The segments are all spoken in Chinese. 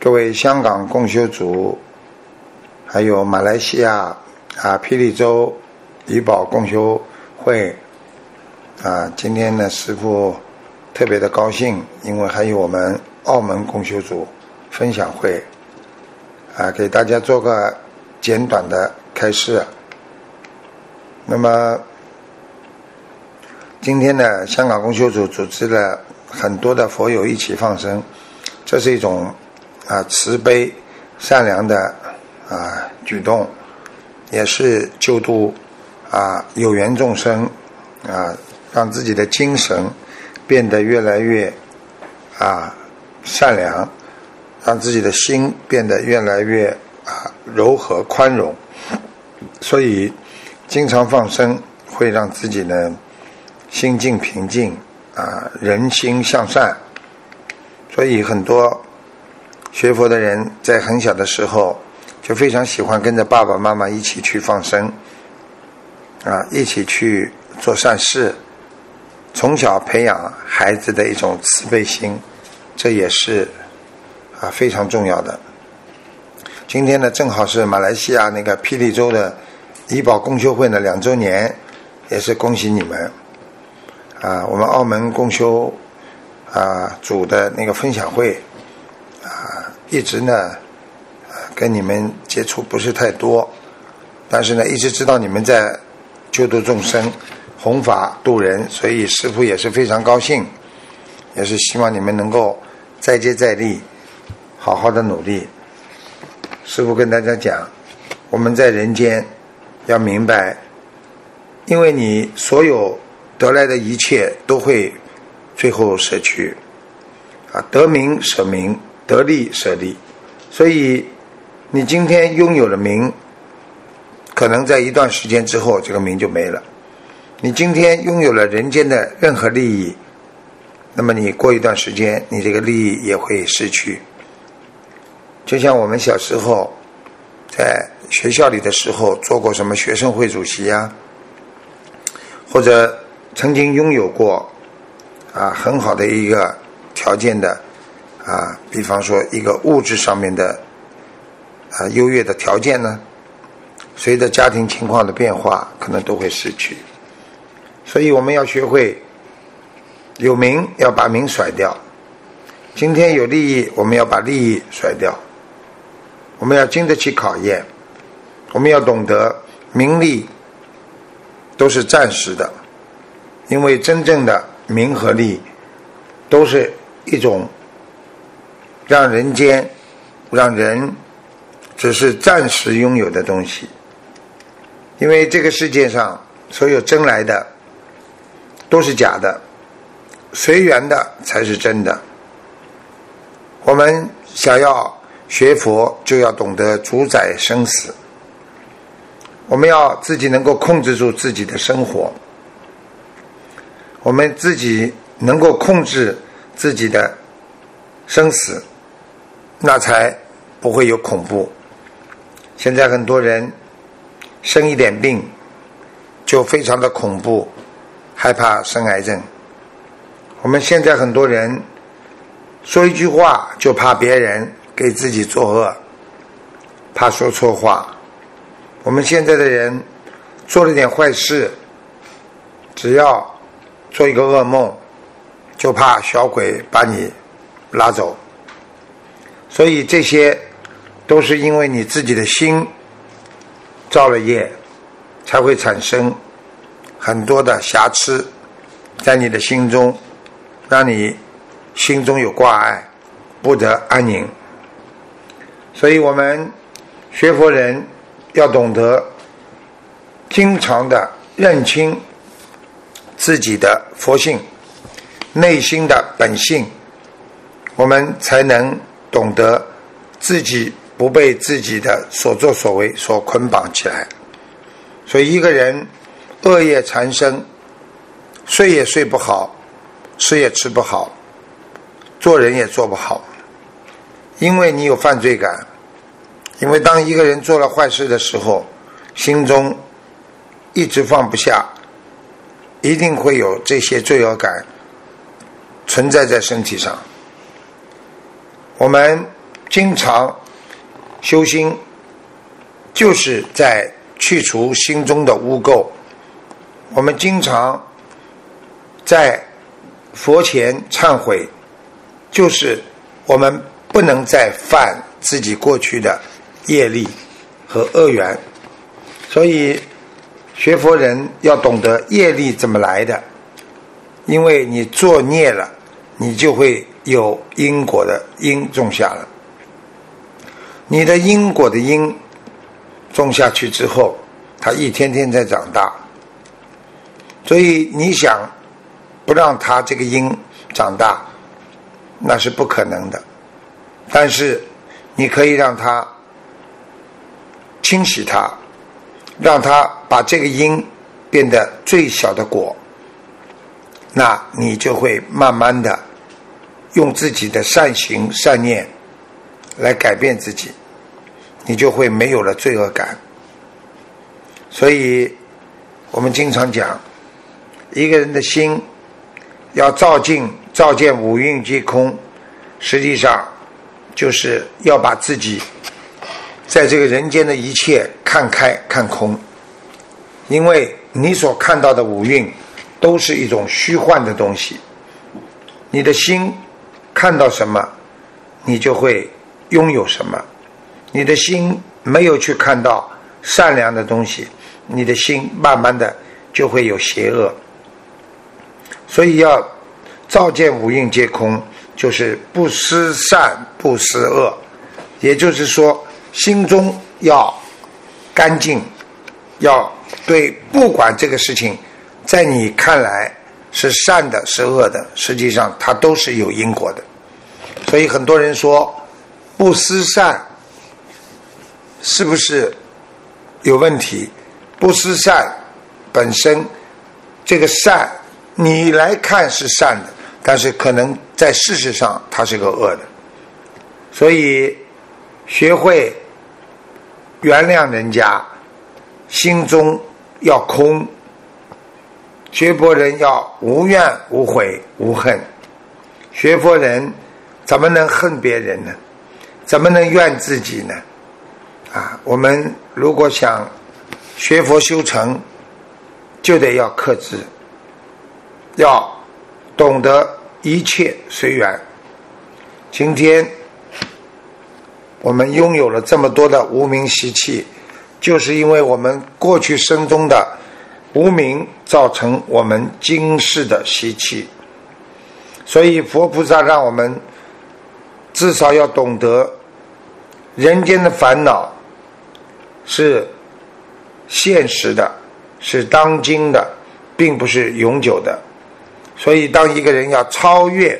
各位香港共修组，还有马来西亚啊霹雳州怡保共修会啊，今天呢，师傅特别的高兴，因为还有我们澳门共修组分享会啊，给大家做个简短的开示。那么今天呢，香港共修组组织了很多的佛友一起放生，这是一种啊慈悲善良的啊举动，也是救度啊有缘众生啊，让自己的精神变得越来越啊善良，让自己的心变得越来越啊柔和宽容，所以。经常放生会让自己呢心境平静啊，人心向善。所以很多学佛的人在很小的时候就非常喜欢跟着爸爸妈妈一起去放生啊，一起去做善事，从小培养孩子的一种慈悲心，这也是啊非常重要的。今天呢，正好是马来西亚那个霹雳州的。医保共修会呢两周年，也是恭喜你们啊！我们澳门共修啊组的那个分享会，一直呢跟你们接触不是太多，但是呢一直知道你们在救度众生、弘法度人，所以师傅也是非常高兴，也是希望你们能够再接再厉，好好的努力。师傅跟大家讲，我们在人间。要明白，因为你所有得来的一切都会最后舍去，啊，得名舍名，得利舍利，所以你今天拥有了名，可能在一段时间之后，这个名就没了。你今天拥有了人间的任何利益，那么你过一段时间，你这个利益也会失去。就像我们小时候在。学校里的时候做过什么学生会主席呀？或者曾经拥有过啊很好的一个条件的啊，比方说一个物质上面的啊优越的条件呢？随着家庭情况的变化，可能都会失去。所以我们要学会有名要把名甩掉。今天有利益，我们要把利益甩掉。我们要经得起考验。我们要懂得，名利都是暂时的，因为真正的名和利都是一种让人间、让人只是暂时拥有的东西。因为这个世界上所有争来的都是假的，随缘的才是真的。我们想要学佛，就要懂得主宰生死。我们要自己能够控制住自己的生活，我们自己能够控制自己的生死，那才不会有恐怖。现在很多人生一点病就非常的恐怖，害怕生癌症。我们现在很多人说一句话就怕别人给自己作恶，怕说错话。我们现在的人做了点坏事，只要做一个噩梦，就怕小鬼把你拉走。所以这些都是因为你自己的心造了业，才会产生很多的瑕疵在你的心中，让你心中有挂碍，不得安宁。所以我们学佛人。要懂得经常的认清自己的佛性、内心的本性，我们才能懂得自己不被自己的所作所为所捆绑起来。所以，一个人恶业缠身，睡也睡不好，吃也吃不好，做人也做不好，因为你有犯罪感。因为当一个人做了坏事的时候，心中一直放不下，一定会有这些罪恶感存在在身体上。我们经常修心，就是在去除心中的污垢。我们经常在佛前忏悔，就是我们不能再犯自己过去的业力和恶缘。所以学佛人要懂得业力怎么来的，因为你作孽了，你就会有因果的因种下了。你的因果的因种下去之后，它一天天在长大，所以你想不让它这个因长大，那是不可能的。但是你可以让它清洗它，让它把这个因变得最小的果，那你就会慢慢的用自己的善行善念来改变自己。你就会没有了罪恶感，所以我们经常讲，一个人的心要照镜、照见五蕴皆空，实际上就是要把自己在这个人间的一切看开、看空，因为你所看到的五蕴都是一种虚幻的东西，你的心看到什么，你就会拥有什么。你的心没有去看到善良的东西，你的心慢慢的就会有邪恶。所以要照见五蕴皆空，就是不思善不思恶，也就是说心中要干净，要对不管这个事情在你看来是善的是恶的，实际上它都是有因果的。所以很多人说不思善。是不是有问题？不思善本身，这个善你来看是善的，但是可能在事实上它是个恶的。所以学会原谅人家，心中要空。学佛人要无怨无悔无恨。学佛人怎么能恨别人呢？怎么能怨自己呢？啊，我们如果想学佛修成，就得要克制，要懂得一切随缘。今天我们拥有了这么多的无名习气，就是因为我们过去生中的无名造成我们今世的习气。所以佛菩萨让我们至少要懂得人间的烦恼。是现实的，是当今的，并不是永久的。所以，当一个人要超越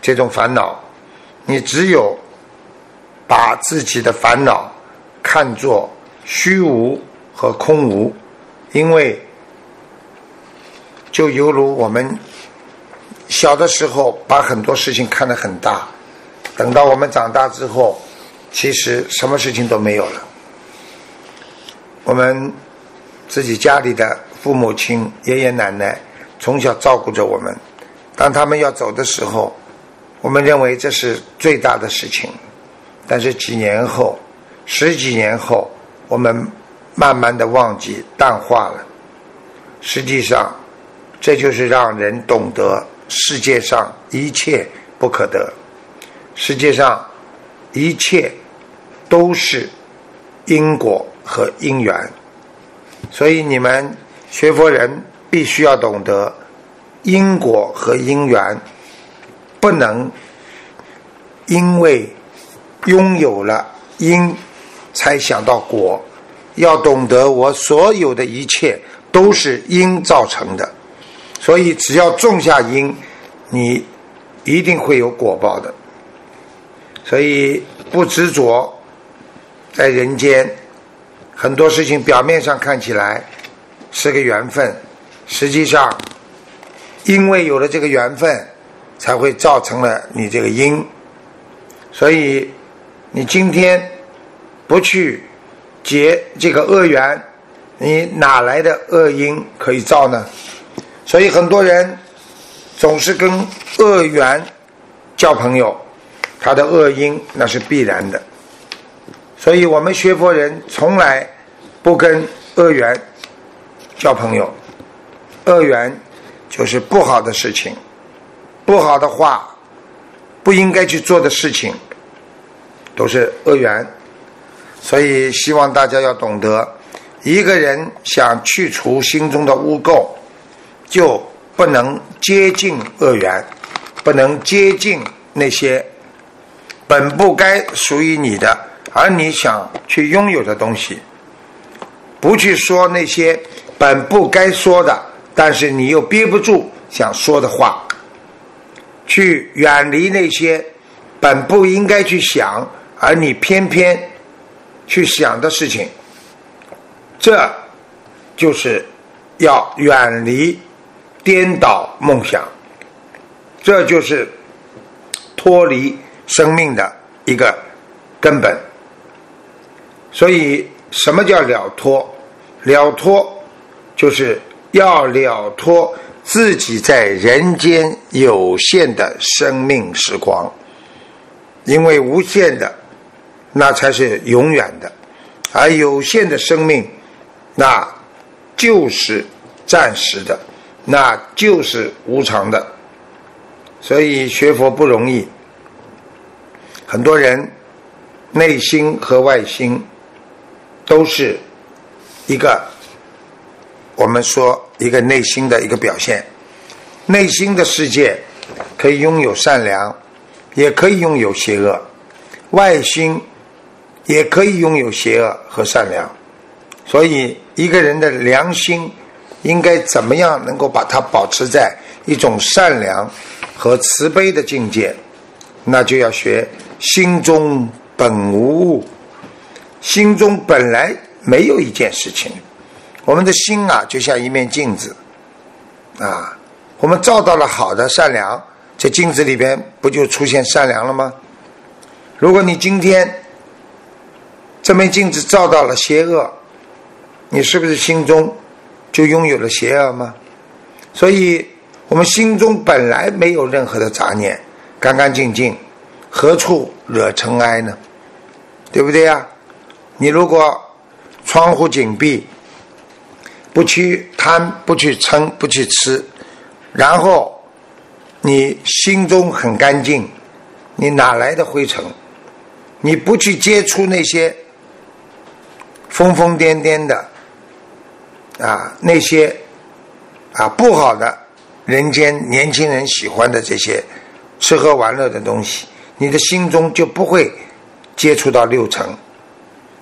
这种烦恼，你只有把自己的烦恼看作虚无和空无，因为就犹如我们小的时候把很多事情看得很大，等到我们长大之后，其实什么事情都没有了。我们自己家里的父母亲、爷爷奶奶从小照顾着我们，当他们要走的时候，我们认为这是最大的事情。但是几年后、十几年后，我们慢慢的忘记、淡化了。实际上，这就是让人懂得世界上一切不可得，世界上一切都是因果。和因缘，所以你们学佛人必须要懂得因果和因缘，不能因为拥有了因才想到果，要懂得我所有的一切都是因造成的，所以只要种下因，你一定会有果报的，所以不执着在人间。很多事情表面上看起来是个缘分，实际上因为有了这个缘分，才会造成了你这个因。所以你今天不去结这个恶缘，你哪来的恶因可以造呢？所以很多人总是跟恶缘交朋友，他的恶因那是必然的。所以我们学佛人从来不跟恶缘交朋友，恶缘就是不好的事情，不好的话，不应该去做的事情，都是恶缘。所以希望大家要懂得，一个人想去除心中的污垢，就不能接近恶缘，不能接近那些本不该属于你的，而你想去拥有的东西。不去说那些本不该说的，但是你又憋不住想说的话，去远离那些本不应该去想，而你偏偏。去想的事情，这就是要远离颠倒梦想，这就是脱离生命的一个根本。所以，什么叫了脱？了脱就是要了脱自己在人间有限的生命时光，因为无限的。那才是永远的，而有限的生命，那就是暂时的，那就是无常的。所以学佛不容易，很多人内心和外心都是一个，我们说一个内心的一个表现。内心的世界可以拥有善良，也可以拥有邪恶，外心。也可以拥有邪恶和善良，所以一个人的良心应该怎么样能够把它保持在一种善良和慈悲的境界？那就要学心中本无物，心中本来没有一件事情。我们的心啊，就像一面镜子啊，我们照到了好的善良，在镜子里边不就出现善良了吗？如果你今天，这面镜子照到了邪恶，你是不是心中就拥有了邪恶吗？所以，我们心中本来没有任何的杂念，干干净净，何处惹尘埃呢？对不对呀？你如果窗户紧闭，不去贪，不去嗔，不去吃，然后你心中很干净，你哪来的灰尘？你不去接触那些。疯疯癫癫的啊，那些啊不好的人间年轻人喜欢的这些吃喝玩乐的东西，你的心中就不会接触到六尘，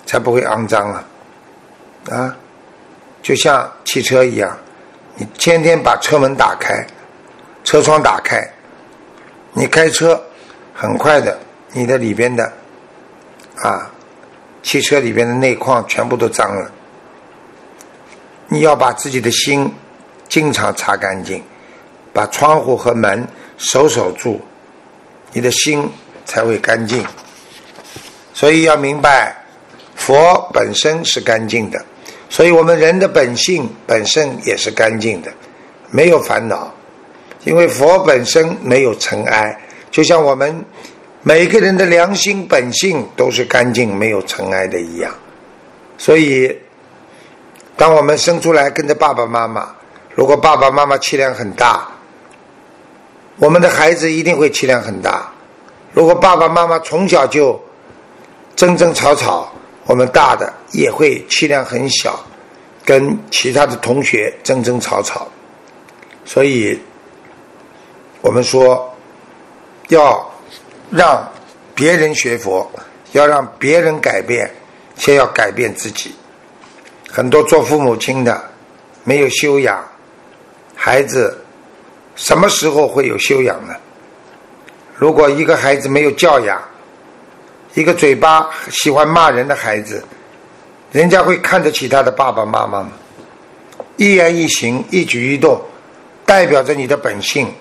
才不会肮脏了啊！就像汽车一样，你天天把车门打开，车窗打开，你开车很快的，你的里边的啊。汽车里边的内框全部都脏了，你要把自己的心经常擦干净，把窗户和门守守住，你的心才会干净。所以要明白，佛本身是干净的，所以我们人的本性本身也是干净的，没有烦恼，因为佛本身没有尘埃，就像我们。每个人的良心本性都是干净、没有尘埃的一样，所以，当我们生出来跟着爸爸妈妈，如果爸爸妈妈气量很大，我们的孩子一定会气量很大；如果爸爸妈妈从小就争争吵吵，我们大的也会气量很小，跟其他的同学争争吵吵。所以，我们说要。让别人学佛，要让别人改变，先要改变自己。很多做父母亲的没有修养，孩子什么时候会有修养呢？如果一个孩子没有教养，一个嘴巴喜欢骂人的孩子，人家会看得起他的爸爸妈妈吗？一言一行、一举一动，代表着你的本性，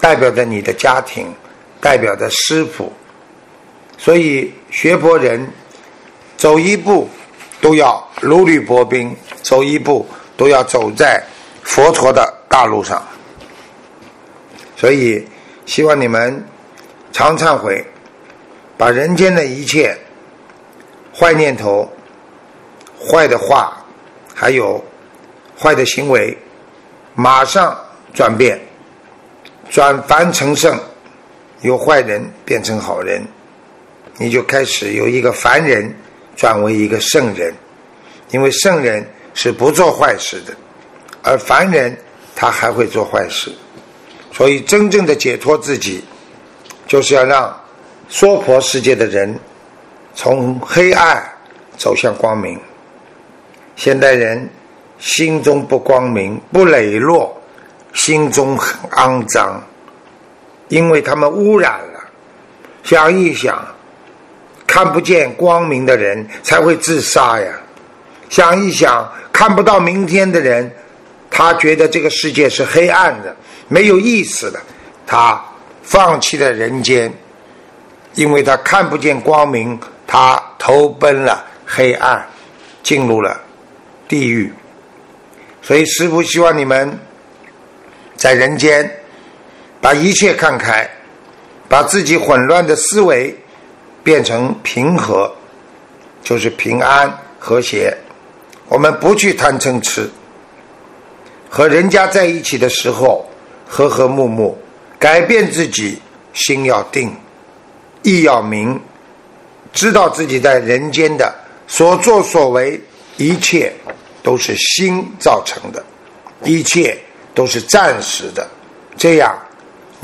代表着你的家庭。代表的师傅，所以学佛人走一步都要如履薄冰，走一步都要走在佛陀的大路上。所以希望你们常忏悔，把人间的一切坏念头、坏的话，还有坏的行为，马上转变，转凡成圣，由坏人变成好人，你就开始由一个凡人转为一个圣人，因为圣人是不做坏事的，而凡人他还会做坏事，所以真正的解脱自己，就是要让。娑婆世界的人从黑暗走向光明。现代人心中不光明、不磊落，心中很肮脏，因为他们污染了。想一想，看不见光明的人才会自杀呀！想一想，看不到明天的人，他觉得这个世界是黑暗的、没有意思的，他放弃了人间。因为他看不见光明，他投奔了黑暗，进入了地狱。所以师父希望你们在人间把一切看开，把自己混乱的思维变成平和，就是平安和谐。我们不去贪嗔痴，和人家在一起的时候和和睦睦，改变自己，心要定。意要明，知道自己在人间的所作所为，一切都是心造成的，一切都是暂时的。这样，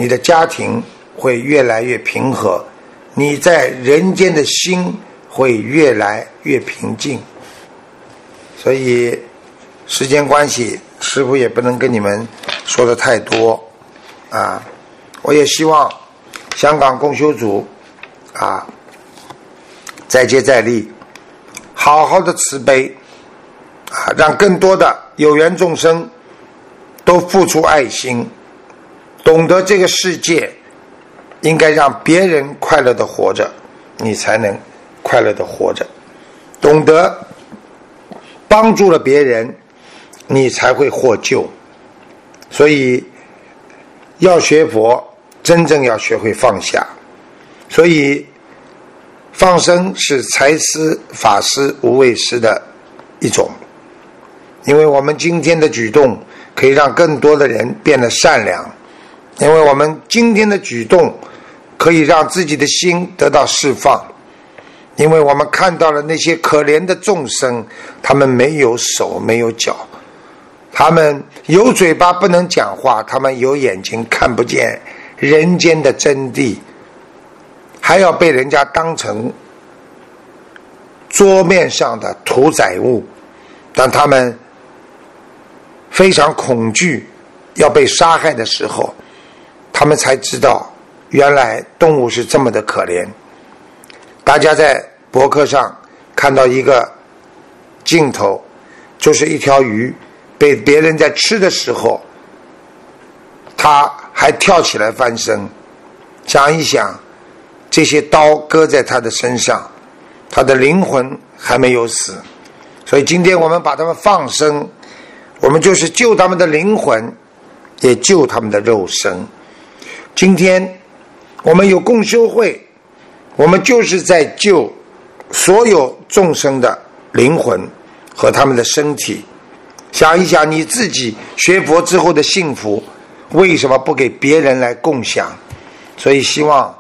你的家庭会越来越平和，你在人间的心会越来越平静。所以，时间关系，师傅也不能跟你们说的太多啊。我也希望香港共修组。啊，再接再厉，好好的慈悲啊，让更多的有缘众生都付出爱心，懂得这个世界应该让别人快乐的活着，你才能快乐的活着；懂得帮助了别人，你才会获救。所以要学佛，真正要学会放下。所以，放生是财师、法师、无畏师的一种，因为我们今天的举动可以让更多的人变得善良，因为我们今天的举动可以让自己的心得到释放，因为我们看到了那些可怜的众生，他们没有手没有脚，他们有嘴巴不能讲话，他们有眼睛看不见人间的真谛。还要被人家当成桌面上的屠宰物，当他们非常恐惧要被杀害的时候，他们才知道原来动物是这么的可怜。大家在博客上看到一个镜头，就是一条鱼被别人在吃的时候，它还跳起来翻身。想一想。这些刀割在他的身上，他的灵魂还没有死，所以今天我们把他们放生，我们就是救他们的灵魂，也救他们的肉身。今天我们有共修会，我们就是在救所有众生的灵魂和他们的身体。想一想你自己学佛之后的幸福，为什么不给别人来共享？所以希望。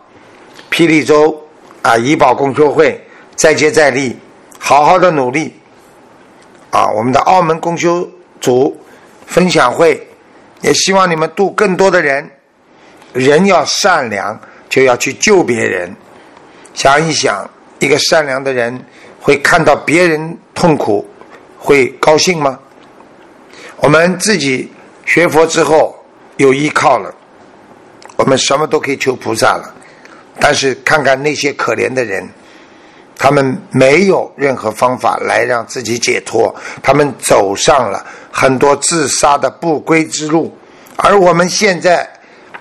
霹雳州啊，怡宝共修会再接再厉，好好的努力啊！我们的澳门共修组分享会，也希望你们度更多的人。人要善良，就要去救别人。想一想，一个善良的人会看到别人痛苦，会高兴吗？我们自己学佛之后有依靠了，我们什么都可以求菩萨了。但是看看那些可怜的人，他们没有任何方法来让自己解脱，他们走上了很多自杀的不归之路。而我们现在，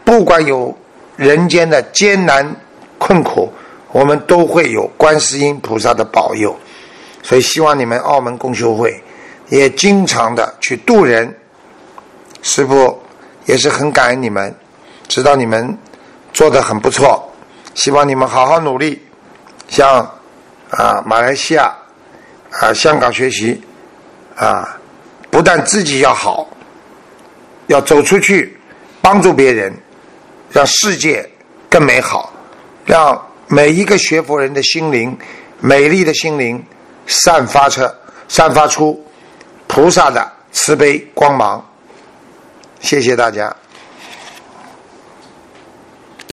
不管有人间的艰难困苦，我们都会有观世音菩萨的保佑。所以希望你们澳门公修会也经常的去度人。师父也是很感恩你们，知道你们做的很不错。希望你们好好努力，向啊马来西亚啊香港学习啊，不但自己要好，要走出去帮助别人，让世界更美好，让每一个学佛人的心灵美丽的心灵散发出散发出菩萨的慈悲光芒。谢谢大家。